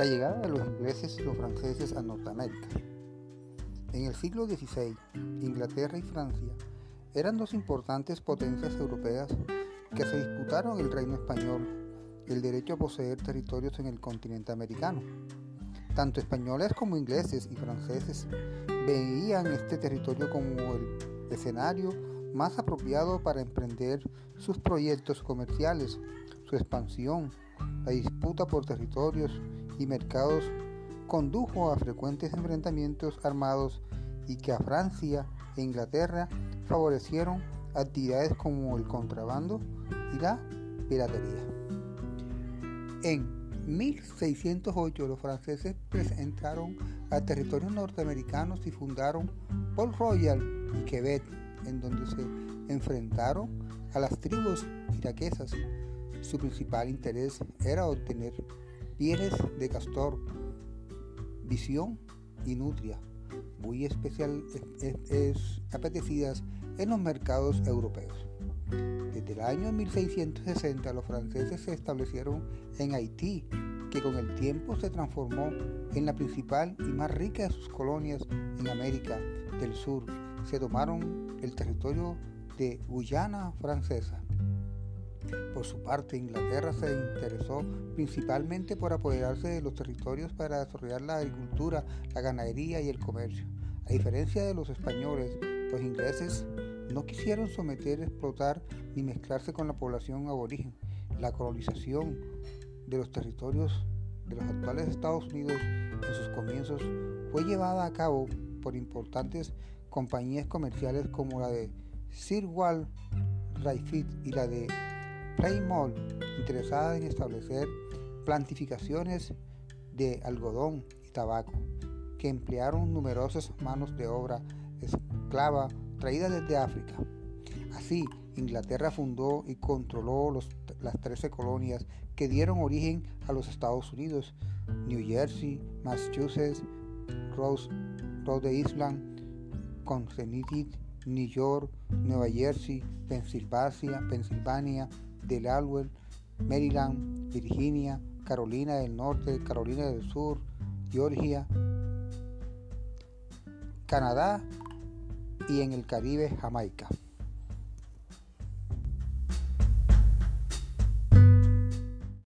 La llegada de los ingleses y los franceses a Norteamérica. En el siglo XVI, Inglaterra y Francia eran dos importantes potencias europeas que se disputaron el reino español el derecho a poseer territorios en el continente americano. Tanto españoles como ingleses y franceses veían este territorio como el escenario más apropiado para emprender sus proyectos comerciales, su expansión, la disputa por territorios y mercados condujo a frecuentes enfrentamientos armados y que a Francia e Inglaterra favorecieron actividades como el contrabando y la piratería. En 1608 los franceses entraron a territorios norteamericanos y fundaron Port Royal y Quebec, en donde se enfrentaron a las tribus iraquesas. Su principal interés era obtener pieles de castor, visión y nutria, muy especial, es, apetecidas en los mercados europeos. Desde el año 1660 los franceses se establecieron en Haití, que con el tiempo se transformó en la principal y más rica de sus colonias en América del Sur. Se tomaron el territorio de Guyana francesa. Por su parte, Inglaterra se interesó principalmente por apoderarse de los territorios para desarrollar la agricultura, la ganadería y el comercio. A diferencia de los españoles, los ingleses no quisieron someter, explotar ni mezclarse con la población aborigen. La colonización de los territorios de los actuales Estados Unidos en sus comienzos fue llevada a cabo por importantes compañías comerciales como la de Sir Wall Rayfit y la de Playmall, interesada en establecer plantificaciones de algodón y tabaco, que emplearon numerosas manos de obra esclava traídas desde África. Así, Inglaterra fundó y controló las 13 colonias que dieron origen a los Estados Unidos, New Jersey, Massachusetts, Rhode Island, Connecticut, New York, Nueva Jersey, Pensilvania, Pensilvania Delaware, Maryland, Virginia, Carolina del Norte, Carolina del Sur, Georgia, Canadá y en el Caribe Jamaica.